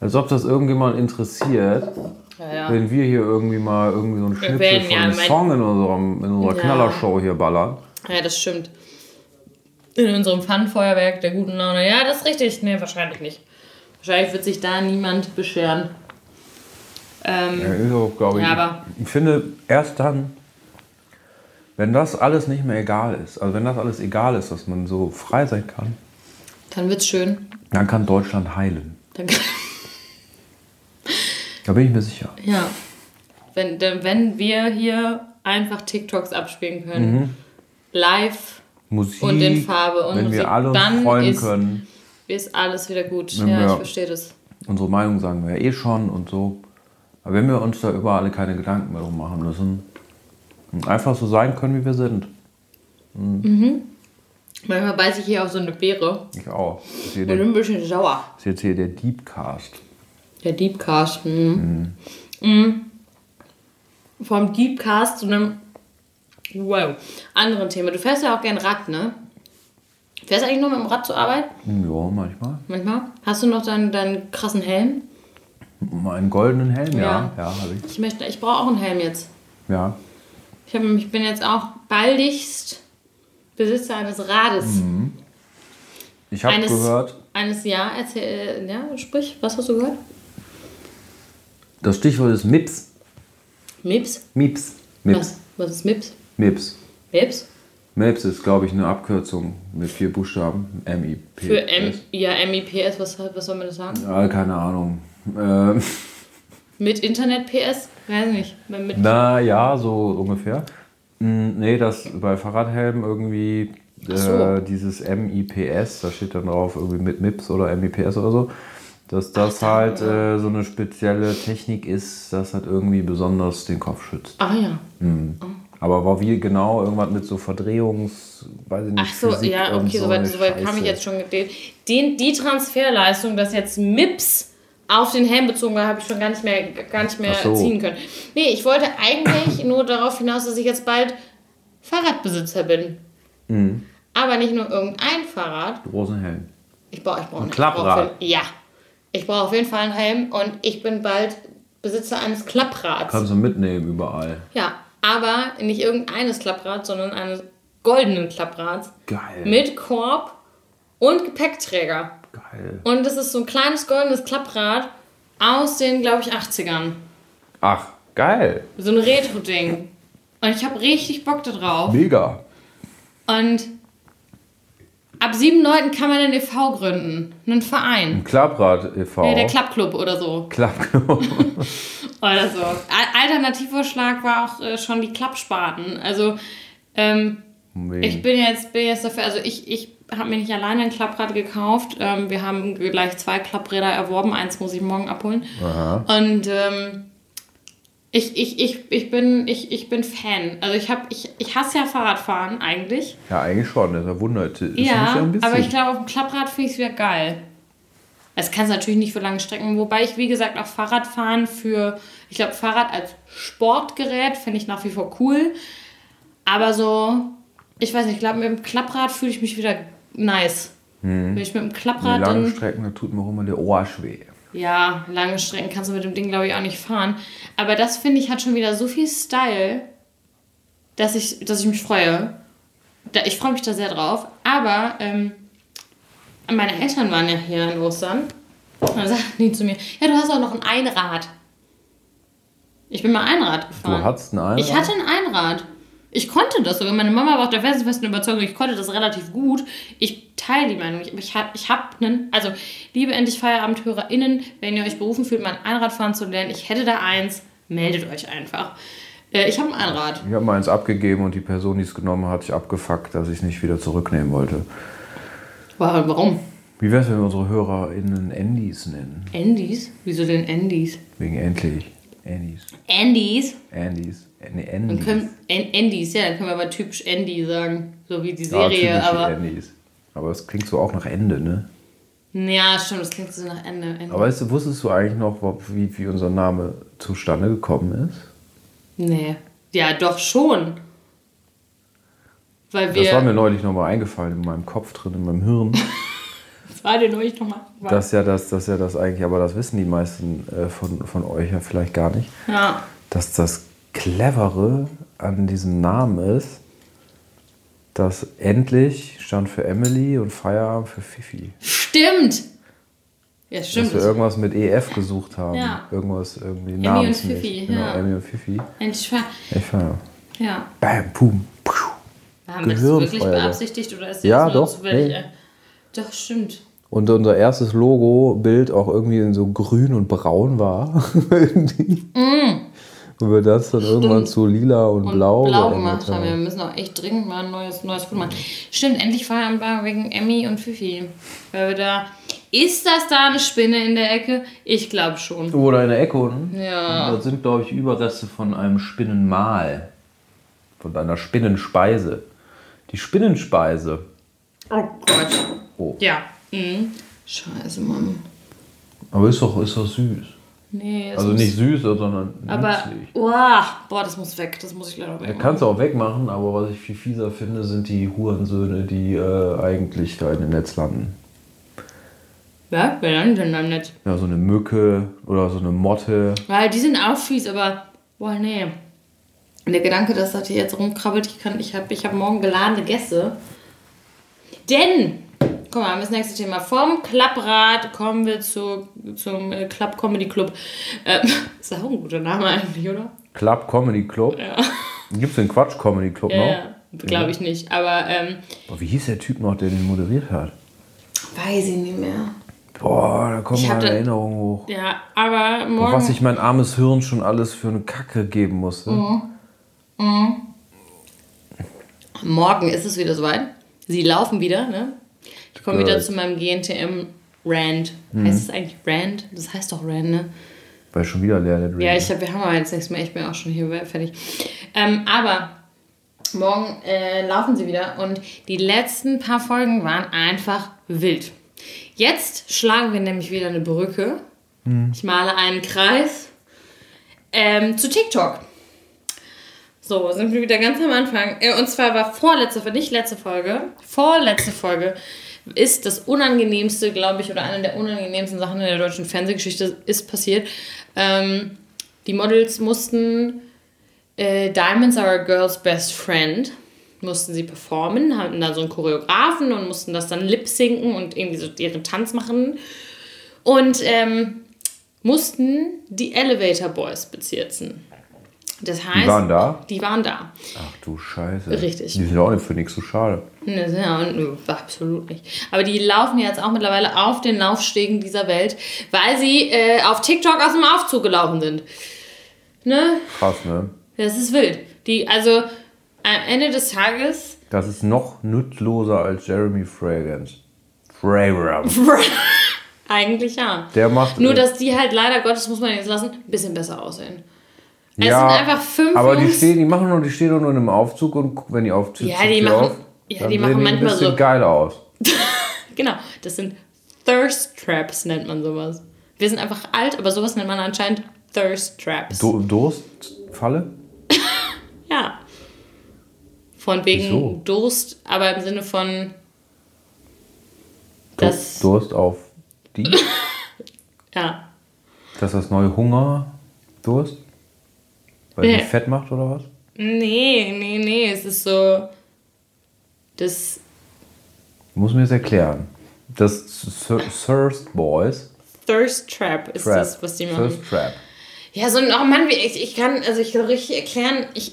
Als ob das irgendjemand interessiert, Ja, ja. wenn wir hier irgendwie mal irgendwie so einen Schnipsel werden von ja einem mein- Song in, unserem, in unserer Ja. Knallershow hier ballern. Ja, das stimmt. In unserem Fun-Feuerwerk der guten Laune. Ja, das ist richtig. Nee, wahrscheinlich nicht. Wahrscheinlich wird sich da niemand beschweren. Ähm, Ja, ist auch, glaube ich. Ja, aber- ich finde, erst dann, wenn das alles nicht mehr egal ist, also wenn das alles egal ist, dass man so frei sein kann, dann wird's schön. dann kann Deutschland heilen. Dann, Da bin ich mir sicher. ja. Wenn, denn wenn wir hier einfach TikToks abspielen können, live, Musik, Und in Farbe und wenn Musik, wir alle uns dann freuen ist- können. ist alles wieder gut. Wenn ja, ich verstehe das. Unsere Meinung sagen wir ja eh schon und so. Aber wenn wir uns da über alle keine Gedanken mehr drum machen müssen, und einfach so sein können, wie wir sind. Manchmal beiße ich hier auf so eine Beere Ich auch. Das ist, hier und bin der, ein bisschen sauer. das ist jetzt hier der Deepcast. Der Deepcast. Mhm. Mhm. Vom Deepcast zu einem wow, anderen Thema. Du fährst ja auch gern Rad, ne? Fährst du eigentlich nur mit dem Rad zur Arbeit? Ja, manchmal. Manchmal? Hast du noch deinen, deinen krassen Helm? Meinen goldenen Helm, ja. Ja. Ja, habe ich. Ich, möchte, ich brauche auch einen Helm jetzt. Ja. Ich, hab, ich bin jetzt auch baldigst Besitzer eines Rades. Ich habe gehört, Eines Jahr, erzähl, äh, ja, sprich, was hast du gehört? das Stichwort ist MIPS. MIPS? MIPS. MIPS. Was, was ist MIPS? MIPS. MIPS? MIPS ist, glaube ich, eine Abkürzung mit vier Buchstaben. M-I-P. Für M, ja, MIPS, was, was soll man das sagen? Ja, keine Ahnung. Ähm, Mit Internet PS? Weiß nicht. Mit, na ja, so ungefähr. Mm, Nee, das bei Fahrradhelmen irgendwie Ach so. äh, dieses MIPS, da steht dann drauf irgendwie mit MIPS oder MIPS oder so, dass das halt äh, so eine spezielle Technik ist, das halt irgendwie besonders den Kopf schützt. ah ja. Aber war wie genau irgendwas mit so Verdrehungs, weiß ich nicht, Ach so, Physik ja, okay, so soweit so weit kam ich jetzt schon. Den, die Transferleistung, dass jetzt MIPS auf den Helm bezogen war, habe ich schon gar nicht mehr, gar nicht mehr so. ziehen können. Nee, ich wollte eigentlich nur darauf hinaus, dass ich jetzt bald Fahrradbesitzer bin. Mhm. Aber nicht nur irgendein Fahrrad. Großen Helm. Ich brauche ich brauch Ein ich brauch Klapprad. auf jeden- Ja. Ich brauche auf jeden Fall einen Helm und ich bin bald Besitzer eines Klapprads. Kannst du mitnehmen überall. Ja, aber nicht irgendeines Klapprads, sondern eines goldenen Klapprads. Geil. Mit Korb und Gepäckträger. Geil. Und das ist so ein kleines goldenes Klapprad aus den, glaube ich, 80ern. Ach, geil. So ein Retro-Ding. Und ich habe richtig Bock da drauf. Mega. Und ab sieben Leuten kann man einen e.V. gründen. Einen Verein. Klapprad e.V. Ja, der Klappclub oder so. Klappknopf. Oder so. Al- Alternativvorschlag war auch äh, schon die Klappspaten. Also, ähm, ich bin jetzt, bin jetzt dafür, also ich, ich habe mir nicht alleine ein Klapprad gekauft. Ähm, wir haben gleich zwei Klappräder erworben. Eins muss ich morgen abholen. Und ähm, ich, ich, ich, ich, bin, ich, ich bin Fan. Also ich, hab, ich, ich hasse ja Fahrradfahren eigentlich. Ja, eigentlich schon. Das ist ja Wunder. Ist nicht Ja, ein bisschen? aber ich glaube, auf dem Klapprad finde ich es wieder geil. Das kannst du natürlich nicht für lange Strecken, wobei ich, wie gesagt, auch Fahrradfahren für, ich glaube, Fahrrad als Sportgerät finde ich nach wie vor cool. Aber so, ich weiß nicht, ich glaube, mit dem Klapprad fühle ich mich wieder nice. Wenn ich mit dem Die Klapprad langen dann. Strecken, da tut mir auch immer der Arsch weh. Ja, lange Strecken kannst du mit dem Ding, glaube ich, auch nicht fahren. Aber das finde ich hat schon wieder so viel Style, dass ich, dass ich mich freue. Da, ich freue mich da sehr drauf. Aber ähm, meine Eltern waren ja hier in Ostern. Und dann sagten die zu mir, ja, du hast auch noch ein Einrad. Ich bin mal Einrad Du gefahren. hattest ein Einrad? Ich hatte ein Einrad. Ich konnte das sogar. Meine Mama war auch der felsenfesten Überzeugung, ich konnte das relativ gut. Ich teile die Meinung. Ich, ich habe ich hab einen, also liebe endlich FeierabendhörerInnen, wenn ihr euch berufen fühlt, mal ein Einradfahren zu lernen, ich hätte da eins, meldet euch einfach. Äh, ich habe ein Einrad. Ich habe mal eins abgegeben und die Person, die es genommen hat, sich abgefuckt, dass ich es nicht wieder zurücknehmen wollte. Warum? Wie wäre es, wenn wir unsere HörerInnen Andys nennen? Andys? Wieso denn Andys? Wegen endlich. Andys. Andys? Andys. Dann Andys. können, An- Andys, ja, dann können wir aber typisch Andy sagen. So wie die Ja, Serie, typische aber. Andys. Aber es klingt so auch nach Ende, ne? Ja, stimmt, das klingt so nach Ende. Ende. Aber weißt du, wusstest du eigentlich noch, wie, wie unser Name zustande gekommen ist? nee. Ja, doch schon. Weil wir. Das war mir neulich nochmal eingefallen in meinem Kopf drin, in meinem Hirn. Das war dir neulich nochmal. dass ja das, dass ja das eigentlich, aber das wissen die meisten äh, von, von euch ja vielleicht gar nicht, Ja. dass das Clevere an diesem Namen ist, dass endlich stand für Emily und Feierabend für Fifi. Stimmt! Ja, Dass stimmt. wir irgendwas mit EF gesucht haben. Ja. Irgendwas irgendwie und namensmäßig. Fifi, Genau, ja. Emily und Fifi. Endlich feier. Ja. Bam, pum, puh. Haben wir das wirklich beabsichtigt oder ist Ja, das nur doch, zufällig? nee. Doch, stimmt. Und unser erstes Logo-Bild auch irgendwie in so grün und braun war. Irgendwie. Und wir das dann irgendwann zu lila und. Und blau, blau, gemacht haben. Wir müssen auch echt dringend mal ein neues, neues Foto machen. Stimmt, endlich Feierabend war wegen Emmy und Fifi. Weil wir da. Ist das da eine Spinne in der Ecke? Ich glaube schon. Oder in der Ecke unten. Ja. Das sind, glaube ich, Überreste von einem Spinnenmahl. Von einer Spinnenspeise. Die Spinnenspeise. Oh Gott. Oh. Ja. Mhm. Scheiße, Mann. Aber ist doch, ist doch süß. Nee, es Also nicht süß, sondern Aber. nützlich. Uah, boah, das muss weg. Das muss ich leider Ja, weg. kannst du auch wegmachen, aber was ich viel fieser finde, sind die Hurensöhne, die äh, eigentlich da in dem Netz landen. Ja, wer dann denn dann nicht? Ja, so eine Mücke oder so eine Motte. Weil die sind auch fies, aber. Boah, nee. Und der Gedanke, dass das hier jetzt rumkrabbelt, ich kann, ich habe ich hab morgen geladene Gäste. Denn, guck mal, das nächste Thema. Vom Klapprad kommen wir zu, zum äh, Club Comedy Club. Äh, ist auch ein guter Name eigentlich, oder? Club Comedy Club. Ja. Gibt es den Quatsch Comedy Club Ja, noch? ja. Glaube ich nicht. Aber ähm, Boah, wie hieß der Typ noch, der den moderiert hat? weiß ich nicht mehr. Boah, da kommen meine Erinnerungen hoch. Ja, aber Boah, morgen. was ich mein armes Hirn schon alles für eine Kacke geben musste. Morgen ist es wieder soweit. Sie laufen wieder, ne? Ich komme wieder zu meinem GNTM-Rand. Mhm. Heißt es eigentlich Rand? Das heißt doch Rand, ne? Weil schon wieder leer der Dreh. Ja, ich hab, wir haben aber jetzt nichts mehr. Ich bin auch schon hier fertig. Ähm, aber morgen äh, laufen sie wieder und die letzten paar Folgen waren einfach wild. Jetzt schlagen wir nämlich wieder eine Brücke. Ich male einen Kreis ähm, zu TikTok. So, sind wir wieder ganz am Anfang. Äh, Und zwar war vorletzte Folge, nicht letzte Folge, vorletzte Folge ist das unangenehmste, glaube ich, oder eine der unangenehmsten Sachen in der deutschen Fernsehgeschichte ist passiert. Ähm, die Models mussten äh, Diamonds are a girl's best friend mussten sie performen, hatten da so einen Choreografen und mussten das dann lip-sinken und irgendwie so ihren Tanz machen. Und ähm, mussten die Elevator Boys bezirzen. Das heißt, waren da? Die waren da. Ach du Scheiße. Richtig. Die sind auch nicht für nichts so schade. Ne, Ja, und, nö, absolut nicht. Aber die laufen jetzt auch mittlerweile auf den Laufstegen dieser Welt, weil sie äh, auf TikTok aus dem Aufzug gelaufen sind. Ne? Krass, ne? Das ist wild. Die, also am Ende des Tages Das ist noch nutzloser als Jeremy Fragrance. Fragrance. eigentlich ja. Der macht. Nur, dass die halt leider Gottes, muss man jetzt lassen, ein bisschen besser aussehen. Es ja, sind einfach fünf Aber die stehen, die machen nur, die stehen nur in einem Aufzug und gucken, wenn die Aufzug Ja, die machen- ja, dann die machen manchmal so- geil aus. Genau, das sind Thirst Traps, nennt man sowas. Wir sind einfach alt, aber sowas nennt man anscheinend Thirst Traps. Du Durstfalle? Ja. Von wegen Wieso? Durst, aber im Sinne von. Das, Durst auf die? ja. Das ist das neue Hunger? Durst? Weil Nee. die fett macht oder was? Nee, nee, nee, es ist so. Das Du musst mir das erklären. Das Thir- Thirst Boys. Thirst Trap ist Trap. das, was die machen. Thirst Trap. Ja, so ein, oh Mann, wie, ich, ich kann, also ich kann richtig erklären, ich,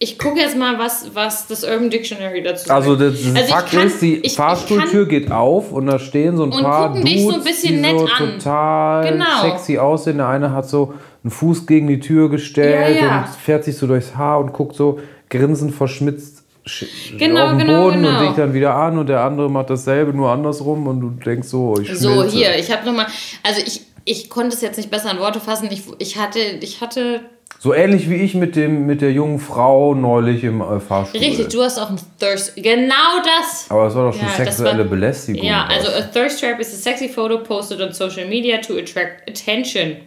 ich gucke jetzt mal, was, was das Urban Dictionary dazu sagt. Also das Also ich Fakt kann- ist, die ich- ich Fahrstuhltür geht auf und da stehen so ein Und paar gucken Dudes, dich so ein bisschen die nett so an. total Genau. sexy aussehen. Der eine hat so einen Fuß gegen die Tür gestellt Ja, ja. und fährt sich so durchs Haar und guckt so grinsend verschmitzt sch- Genau, auf den genau, Boden genau. und dich dann wieder an und der andere macht dasselbe, nur andersrum und du denkst so, ich So, schmilze. hier, ich habe nochmal, also ich, ich konnte es jetzt nicht besser in Worte fassen. Ich, ich hatte, ich hatte, So ähnlich wie ich mit, dem, mit der jungen Frau neulich im äh, Fahrstuhl. richtig, du hast auch ein Thirst, genau das. Aber es war doch schon Ja, sexuelle war- Belästigung. Ja, also a thirst trap is a sexy photo posted on social media to attract attention.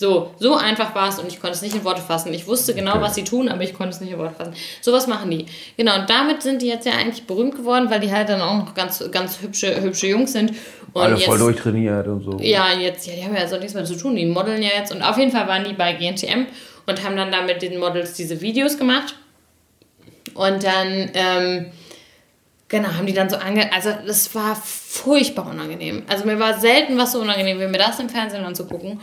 So, so einfach war es und ich konnte es nicht in Worte fassen. Ich wusste genau, Okay. was sie tun, aber ich konnte es nicht in Worte fassen. Sowas machen die. Genau, und damit sind die jetzt ja eigentlich berühmt geworden, weil die halt dann auch noch ganz, ganz hübsche, hübsche Jungs sind. Und Alle jetzt, voll durchtrainiert und so. Ja, jetzt, ja, die haben ja so nichts mehr zu tun. Die modeln ja jetzt. Und auf jeden Fall waren die bei GNTM und haben dann da mit den Models diese Videos gemacht. Und dann, ähm, genau, haben die dann so ange... Also, das war furchtbar unangenehm. Also, mir war selten was so unangenehm, wie mir das im Fernsehen anzugucken.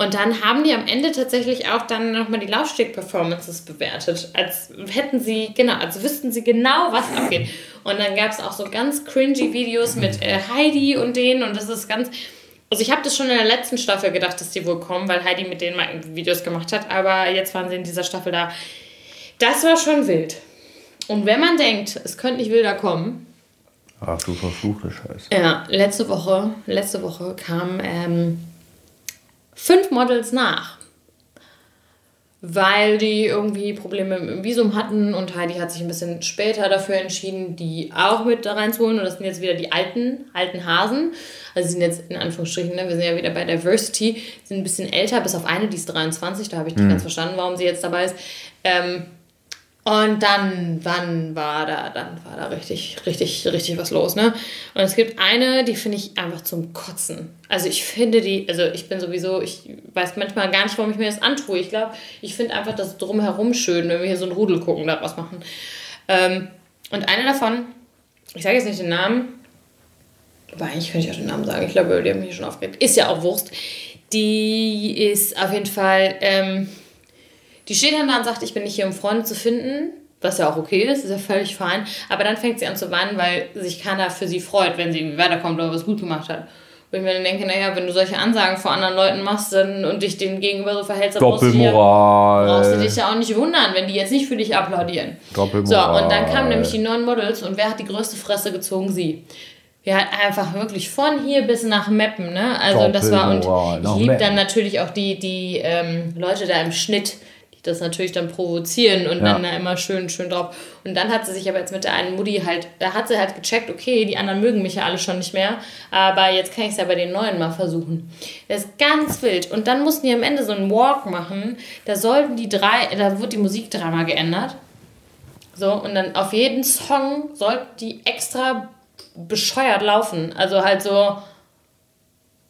Und dann haben die am Ende tatsächlich auch dann nochmal die Laufsteg-Performances bewertet. Als hätten sie, genau, als wüssten sie genau, was abgeht. Und dann gab es auch so ganz cringy Videos mit äh, Heidi und denen. Und das ist ganz. Also ich habe das schon in der letzten Staffel gedacht, dass die wohl kommen, weil Heidi mit denen mal Videos gemacht hat. Aber jetzt waren sie in dieser Staffel da. Das war schon wild. Und wenn man denkt, es könnte nicht wilder kommen, Ach du verfluchte Scheiße. ja, letzte Woche, letzte Woche kamen ähm, fünf Models nach. Weil die irgendwie Probleme im Visum hatten und Heidi hat sich ein bisschen später dafür entschieden, die auch mit da reinzuholen. Und das sind jetzt wieder die alten, alten Hasen. Also sie sind jetzt in Anführungsstrichen, ne, wir sind ja wieder bei Diversity, sind ein bisschen älter, bis auf eine, die ist 23, da habe ich nicht ganz verstanden, warum sie jetzt dabei ist. Ähm, und dann, wann war da, dann war da richtig, richtig, richtig was los, ne? Und es gibt eine, die finde ich einfach zum Kotzen. Also ich finde die, also ich bin sowieso, ich weiß manchmal gar nicht, warum ich mir das antue. Ich glaube, ich finde einfach das drumherum schön, wenn wir hier so ein Rudel gucken, daraus machen. Ähm, und eine davon, ich sage jetzt nicht den Namen, aber eigentlich könnte ich auch den Namen sagen. Ich glaube, die haben mich schon aufgeregt. Ist ja auch Wurst. Die ist auf jeden Fall, ähm, die steht dann da und sagt, ich bin nicht hier, um Freunde zu finden. Was ja auch okay ist, ist ja völlig fein. Aber dann fängt sie an zu weinen, weil sich keiner für sie freut, wenn sie irgendwie weiterkommt oder was gut gemacht hat. Wo ich mir dann denke, naja, wenn du solche Ansagen vor anderen Leuten machst dann, und dich denen gegenüber so verhältst, dann brauchst du, dir, brauchst du dich ja auch nicht wundern, wenn die jetzt nicht für dich applaudieren. So, Doppelmoral. und dann kamen nämlich die neuen Models und wer hat die größte Fresse gezogen? Sie. Wir hatten einfach wirklich von hier bis nach Meppen, ne? Also das war und ich Meppen. dann natürlich auch die, die ähm, Leute da im Schnitt, die das natürlich dann provozieren und Ja. dann da immer schön, schön drauf. Und dann hat sie sich aber jetzt mit der einen Mutti halt, da hat sie halt gecheckt, okay, die anderen mögen mich ja alle schon nicht mehr, aber jetzt kann ich es ja bei den neuen mal versuchen. Das ist ganz wild. Und dann mussten die am Ende so einen Walk machen, da sollten die drei, da wird die Musik dreimal geändert. So, und dann auf jeden Song sollten die extra bescheuert laufen. Also halt so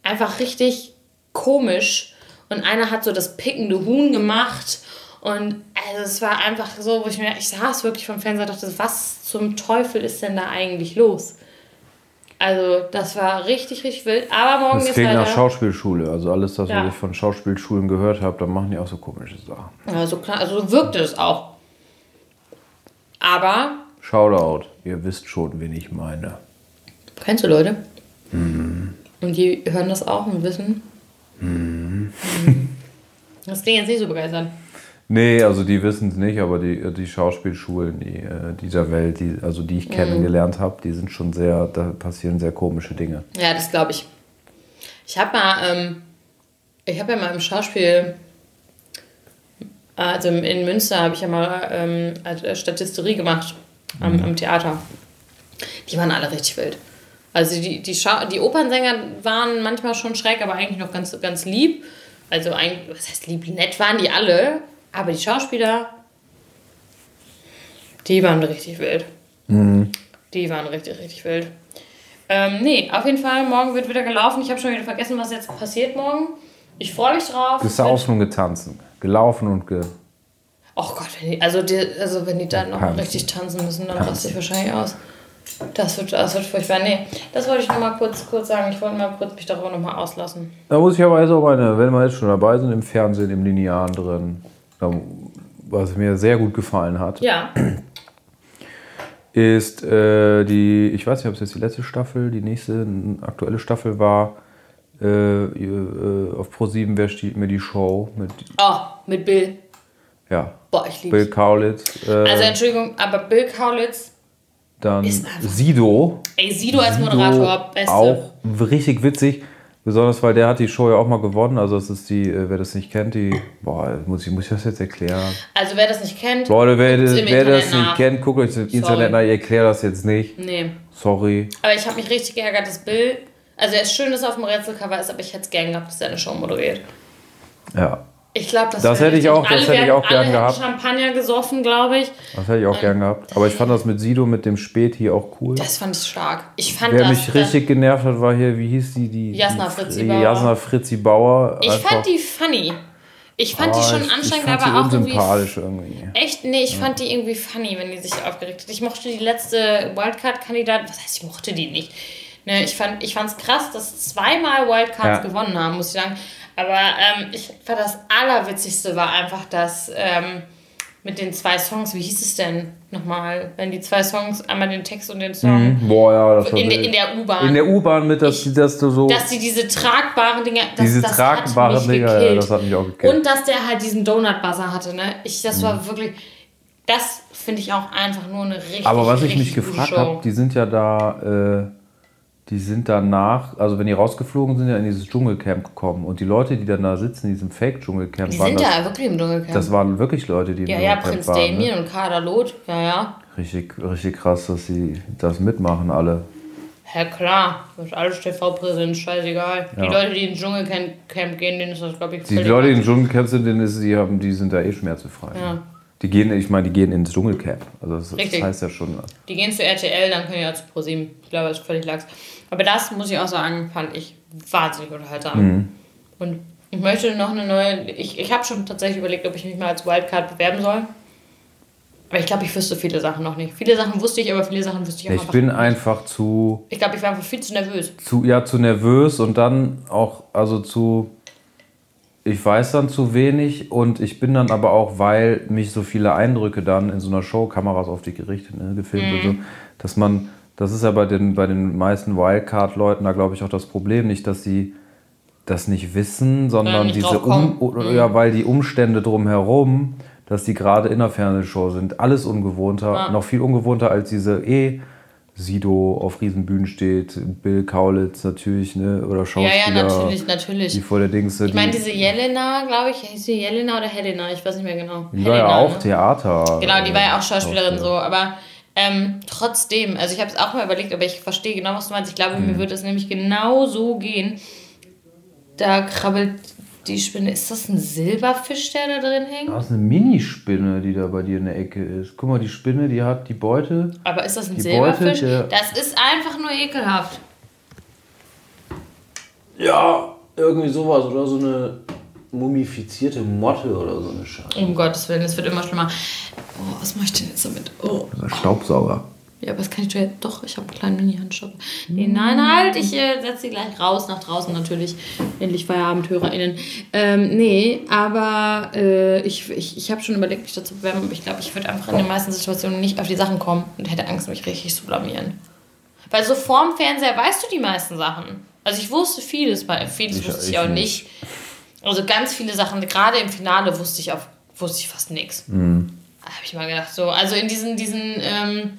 einfach richtig komisch. Und einer hat so das pickende Huhn gemacht. Und also es war einfach so, wo ich mir, ich saß wirklich vom Fernseher und dachte, was zum Teufel ist denn da eigentlich los? Also, das war richtig, richtig wild. Aber morgen Das ist klingt halt nach Schauspielschule. Also alles das, Ja. was ich von Schauspielschulen gehört habe, da machen die auch so komische Sachen. Also klar, also so wirkte es auch. Aber, Shoutout. Ihr wisst schon, wen ich meine. kennst du Leute? Und die hören das auch und wissen. Mhm. Das klingt jetzt nicht so begeistert. Nee, also die wissen es nicht, aber die, die Schauspielschulen die, äh, dieser Welt, die, also die ich Mhm. kennengelernt habe, die sind schon sehr, da passieren sehr komische Dinge. Ja, das glaube ich. Ich habe mal, ähm, ich habe ja mal im Schauspiel, also in Münster habe ich ja mal ähm, als Statisterie gemacht am, am Theater. Die waren alle richtig wild. Also die, die, die Opernsänger waren manchmal schon schräg, aber eigentlich noch ganz, ganz lieb. Also eigentlich, was heißt lieb, nett waren die alle, aber die Schauspieler, die waren richtig wild. Die waren richtig, richtig wild. Ähm, nee, auf jeden Fall, morgen wird wieder gelaufen. Ich habe schon wieder vergessen, was jetzt passiert morgen. Ich freue mich drauf. Gesaufen und getanzen. Gelaufen und ge. Oh Gott, wenn die, also, die, also wenn die dann noch Tanzen. richtig tanzen müssen, dann raste ich wahrscheinlich aus. Das wird, das wird furchtbar. Nee, das wollte ich noch mal kurz, kurz sagen. Ich wollte mal kurz mich darüber noch mal auslassen. Da muss ich aber jetzt auch meine, wenn wir jetzt schon dabei sind, im Fernsehen, im Linearen drin, was mir sehr gut gefallen hat, Ja. ist äh, die, ich weiß nicht, ob es jetzt die letzte Staffel, die nächste aktuelle Staffel war. Äh, äh, auf Pro7 wer steht mir die Show mit Oh, mit Bill. ja Boah, ich liebe Bill Kaulitz, äh, Also Entschuldigung, aber Bill Kaulitz, dann Sido, ey, Sido als Sido Moderator, beste. auch richtig witzig, besonders weil der hat die Show ja auch mal gewonnen. Also das ist die, äh, wer das nicht kennt, die, boah, muss ich muss ich das jetzt erklären? Also wer das nicht kennt, Leute, wer, das, wer das nicht kennt, guckt euch das Internet nach. Ich erkläre das jetzt nicht. Nee. Sorry. Aber ich habe mich richtig geärgert, dass Bill, also er ist schön, dass er auf dem Rätselcover ist, aber ich hätte es gern gehabt, dass er eine Show moderiert. Ja, Ich glaube, das, Das hätte ich auch- das hätte ich auch gern gehabt. Champagner gesoffen, glaube ich. das hätte ich auch gern gehabt. Aber ich fand das mit Sido, mit dem Späti auch cool. Das fand ich stark. Ich fand Wer das. mich richtig genervt hat, war hier, wie hieß die? die Jasna Fritzi Bauer. Jasna Fritzi Bauer. ich Einfach- fand die funny. Ich fand die Oh, schon ich- anstrengend, ich aber auch irgendwie. irgendwie. Echt? Nee, ich fand die irgendwie funny, wenn die sich aufgeregt hat. Ich mochte die letzte Wildcard-Kandidat. Was heißt, ich mochte die nicht? Ne, ich fand ich fand's krass, dass zweimal Wildcards Ja. gewonnen haben, muss ich sagen. Aber ähm, ich fand das Allerwitzigste war einfach das ähm, mit den zwei Songs. Wie hieß es denn nochmal? Wenn die zwei Songs, einmal den Text und den Song. Boah, ja, das war In, in der U-Bahn. In der U-Bahn mit, dass, dass du so. dass sie diese tragbaren Dinger, das, diese das tragbaren Dinger, ja, das hat mich auch gekillt. Und dass der halt diesen Donut-Buzzer hatte, ne? Ich, das Mhm. war wirklich, das finde ich auch einfach nur eine richtig, Aber was ich mich gefragt habe, die sind ja da, äh, die sind danach, also wenn die rausgeflogen sind, ja in dieses Dschungelcamp gekommen. Und die Leute, die dann da sitzen in diesem Fake-Dschungelcamp, Die waren sind das, ja wirklich im Dschungelcamp. das waren wirklich Leute, die im ja, ja, Dschungelcamp Prinz waren. Damien Ne? und Kader Loth, ja, ja. Richtig, richtig krass, dass sie das mitmachen alle. Ja, klar, das ist alles TV-Präsenz, scheißegal. Die Ja. Leute, die ins Dschungelcamp Camp gehen, denen ist das, glaube ich, Die Leute, die egal. Dschungelcamp sind, denen ist, die, haben, die sind da eh schmerzbefrei. Ja. Die gehen, ich meine, die gehen ins Dschungelcamp. Also das, das heißt ja schon. Die gehen zu RTL, dann können die ja zu ProSieben. Ich glaube, das ist völlig lax. Aber das, muss ich auch sagen, fand ich wahnsinnig unterhaltsam. Mhm. Und ich möchte noch eine neue. Ich, ich habe schon tatsächlich überlegt, ob ich mich mal als Wildcard bewerben soll. Aber ich glaube, ich wüsste viele Sachen noch nicht. Viele Sachen wusste ich, aber viele Sachen wüsste ich auch Ich einfach bin nicht. einfach zu, Ich glaube, ich war einfach viel zu nervös. zu, ja, zu nervös und dann auch, also zu, ich weiß dann zu wenig und ich bin dann aber auch, weil mich so viele Eindrücke dann in so einer Show, Kameras auf dich gerichtet, ne, gefilmt und Mhm. so, dass man, das ist ja bei den, bei den meisten Wildcard-Leuten da glaube ich auch das Problem, nicht, dass sie das nicht wissen, sondern nicht diese um, oder, ja, weil die Umstände drumherum, dass die gerade in der Fernsehshow sind, alles ungewohnter, noch viel ungewohnter als diese eh Sido auf Riesenbühnen steht, Bill Kaulitz natürlich, ne, oder Ja, Schauspieler. ja, natürlich, natürlich. Die vor der Dings, Ich meine, diese Jelena, glaube ich, hieß sie Jelena oder Helena? Ich weiß nicht mehr genau. die war ja Helena, auch ne? Theater. Genau, die war ja auch Schauspielerin Schauspieler. so, aber ähm, trotzdem, also ich habe es auch mal überlegt, aber ich verstehe genau, was du meinst. Ich glaube, Mhm. mir würde es nämlich genau so gehen. Da krabbelt die Spinne. Ist das ein Silberfisch, der da drin hängt? Das ist eine Minispinne, die da bei dir in der Ecke ist. Guck mal, die Spinne, die hat die Beute. Aber ist das ein Die Silberfisch? Beute, das ist einfach nur ekelhaft. Ja, irgendwie sowas oder so eine mumifizierte Motte oder so eine Scheiße. Um Gottes Willen, es wird immer schlimmer. Oh, was mache ich denn jetzt damit? Oh. Staubsauger. Ja, aber das kann ich doch jetzt. Doch, ich habe einen kleinen Mini-Handstock. Nee, nein, halt, ich äh, setze sie gleich raus, nach draußen natürlich. Endlich FeierabendhörerInnen. Ähm, nee, aber äh, ich, ich, ich habe schon überlegt, mich dazu zu bewerben, aber ich glaube, ich würde einfach in den meisten Situationen nicht auf die Sachen kommen und hätte Angst, mich richtig zu blamieren. Weil so vorm Fernseher weißt du die meisten Sachen. Also ich wusste vieles, bei vieles Ich- wusste ich, ich auch nicht. nicht. Also ganz viele Sachen, gerade im Finale wusste ich, auf, wusste ich fast nichts. Mhm. Da habe ich mal gedacht, so, also in diesen, diesen, ähm,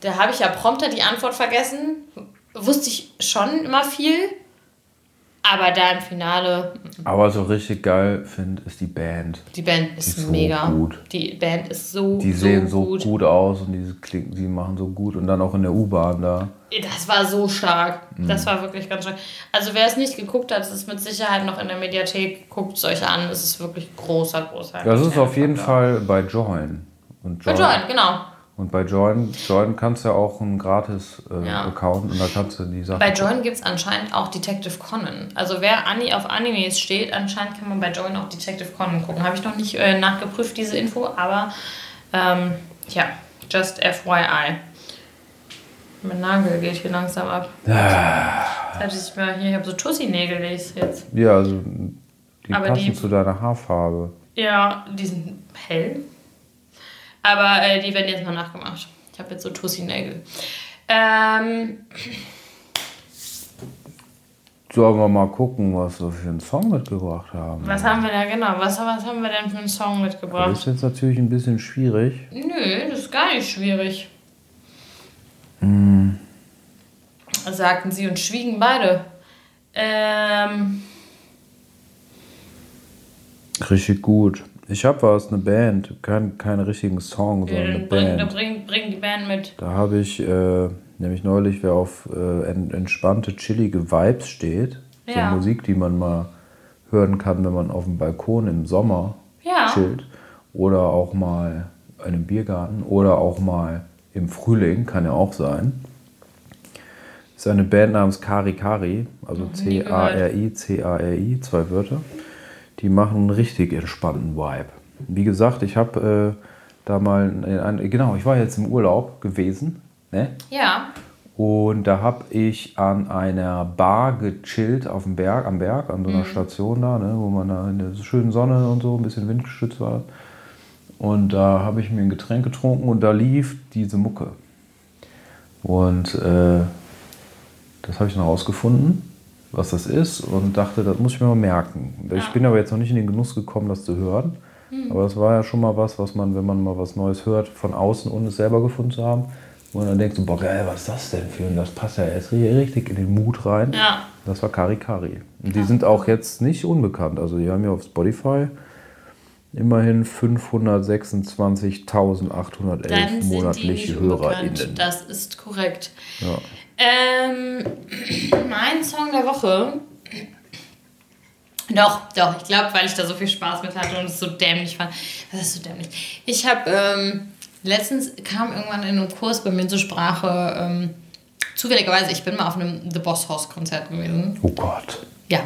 da habe ich ja prompter die Antwort vergessen. Wusste ich schon immer viel. Aber da im Finale, Aber was ich auch richtig geil finde, ist die Band. die Band ist, Die ist so mega. gut. Die Band ist so, Die sehen so so gut. gut, aus und die, klingen, die machen so gut. Und dann auch in der U-Bahn da. Das war so stark. Mhm. Das war wirklich ganz stark. Also wer es nicht geguckt hat, es ist mit Sicherheit noch in der Mediathek. Guckt es euch an. Es ist wirklich großer, großer. Das ist auf jeden Fall. Bei Join. Und Bei Join, genau. Und bei Join, Join kannst du ja auch einen gratis äh, Ja. Account und da kannst du die Sachen. Bei Join gibt es anscheinend auch Detective Conan. Also wer Anni auf Animes steht, anscheinend kann man bei Join auch Detective Conan gucken. Habe ich noch nicht äh, nachgeprüft, diese Info, aber ähm, ja, just FYI. Mein Nagel geht hier langsam ab. Ah. Jetzt ich mal hier, ich habe so Tussi-Nägel jetzt. Ja, also die Aber passen die- zu deiner Haarfarbe. Ja, die sind hell. Aber äh, die werden jetzt mal nachgemacht. Ich habe jetzt so Tussi-Nägel. Ähm, Sollen wir mal gucken, was wir für einen Song mitgebracht haben? was haben wir da genau? Was, was haben wir denn für einen Song Das mitgebracht? ist jetzt natürlich ein bisschen schwierig. Nö, das ist gar nicht schwierig. Sagten sie und schwiegen beide. Ähm, Richtig gut. Ich habe was, eine Band. Kein, keine richtigen Song, sondern eine bring, Band. bring, bring die Band mit. Da habe ich äh, nämlich neulich, wer auf äh, en- entspannte, chillige Vibes steht. Ja. So Musik, die man mal hören kann, wenn man auf dem Balkon im Sommer Ja. chillt. Oder auch mal in einem Biergarten. Oder auch mal im Frühling, kann ja auch sein. ist eine Band namens Kari Kari, also gehört. C-A-R-I, C-A-R-I, zwei Wörter. Die machen einen richtig entspannten Vibe. Wie gesagt, ich habe äh, da mal, in ein, genau, ich war jetzt im Urlaub gewesen, ne? Ja. Und da habe ich an einer Bar gechillt auf dem Berg, am Berg, an so einer Station da, ne, wo man da in der schönen Sonne und so ein bisschen windgeschützt war. Und da habe ich mir ein Getränk getrunken und da lief diese Mucke. Und äh, das habe ich dann rausgefunden, was das ist und dachte, das muss ich mir mal merken. Ich bin aber jetzt noch nicht in den Genuss gekommen, das zu hören. Aber das war ja schon mal was, was man, wenn man mal was Neues hört, von außen, ohne es selber gefunden zu haben, wo man dann denkt, so, boah geil, was ist das denn für ein, das passt ja jetzt richtig in den Mut rein. Ja. Das war Kari Kari. Und die sind auch jetzt nicht unbekannt. Also die haben ja auf Spotify immerhin 526.811 Dann sind die monatliche. HörerInnen. Das ist korrekt. Ja. Ähm, mein Song der Woche. Doch, doch, ich glaube, weil ich da so viel Spaß mit hatte und es so dämlich fand. Das ist so dämlich. Ich habe ähm, letztens kam irgendwann in einem Kurs bei mir zur Sprache, ähm, zufälligerweise, ich bin mal auf einem The Boss House Konzert gewesen. Oh Gott. Ja.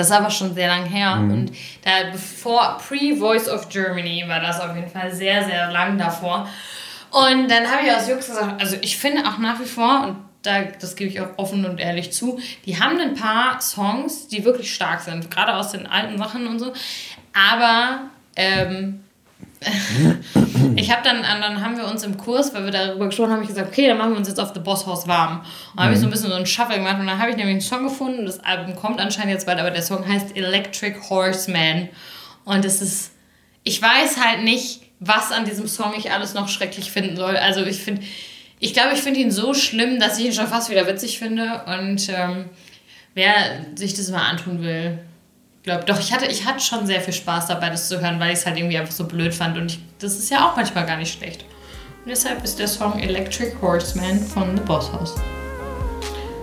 Das ist aber schon sehr lang her. Und da bevor Pre-Voice of Germany war das auf jeden Fall sehr, sehr lang davor. Und dann habe ich aus Jux gesagt, also ich finde auch nach wie vor, und da, das gebe ich auch offen und ehrlich zu, die haben ein paar Songs, die wirklich stark sind, gerade aus den alten Sachen und so. Aber ähm, ich habe dann, dann haben wir uns im Kurs, weil wir darüber gesprochen haben, ich gesagt, okay, dann machen wir uns jetzt auf The Boss House warm. Und dann habe ich so ein bisschen so einen Shuffle gemacht und dann habe ich nämlich einen Song gefunden. Das Album kommt anscheinend jetzt bald, aber der Song heißt Electric Horseman. Und es ist, ich weiß halt nicht, was an diesem Song ich alles noch schrecklich finden soll. Also ich finde, ich glaube, ich finde ihn so schlimm, dass ich ihn schon fast wieder witzig finde. Und ähm, wer sich das mal antun will, glaube doch, ich hatte, ich hatte schon sehr viel Spaß dabei, das zu hören, weil ich es halt irgendwie einfach so blöd fand. Und ich, das ist ja auch manchmal gar nicht schlecht. Und deshalb ist der Song Electric Horseman von The Boss House.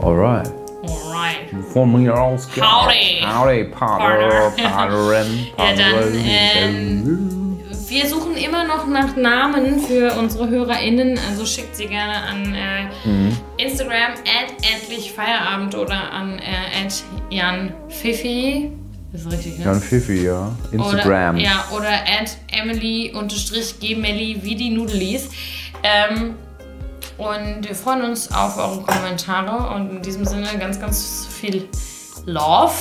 Alright. Alright. Von mir aus. Howdy. Howdy, Partner, Partner. Partnerin, Ja, dann, Partnerin. Wir suchen immer noch nach Namen für unsere HörerInnen, also schickt sie gerne an äh, Instagram at endlich Feierabend oder an äh, at Jan Fifi. Das ist richtig, ne? Jan Fifi, ja. Instagram. Oder, ja, oder at Emily unterstrich Gmelly wie die Nudelis. Ähm, und wir freuen uns auf eure Kommentare und in diesem Sinne ganz, ganz viel Love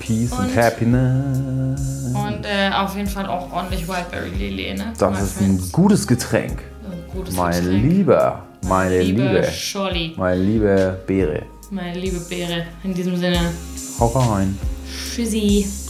Peace and Und- Happiness. und äh, auf jeden Fall auch ordentlich Wildberry Lillet, ne? Das Mal ist ein gutes Getränk. Ein gutes Mein Getränk. Lieber, meine liebe Liebe, Scholli, meine liebe Beere. meine liebe Beere. In diesem Sinne, Hau rein. frizzy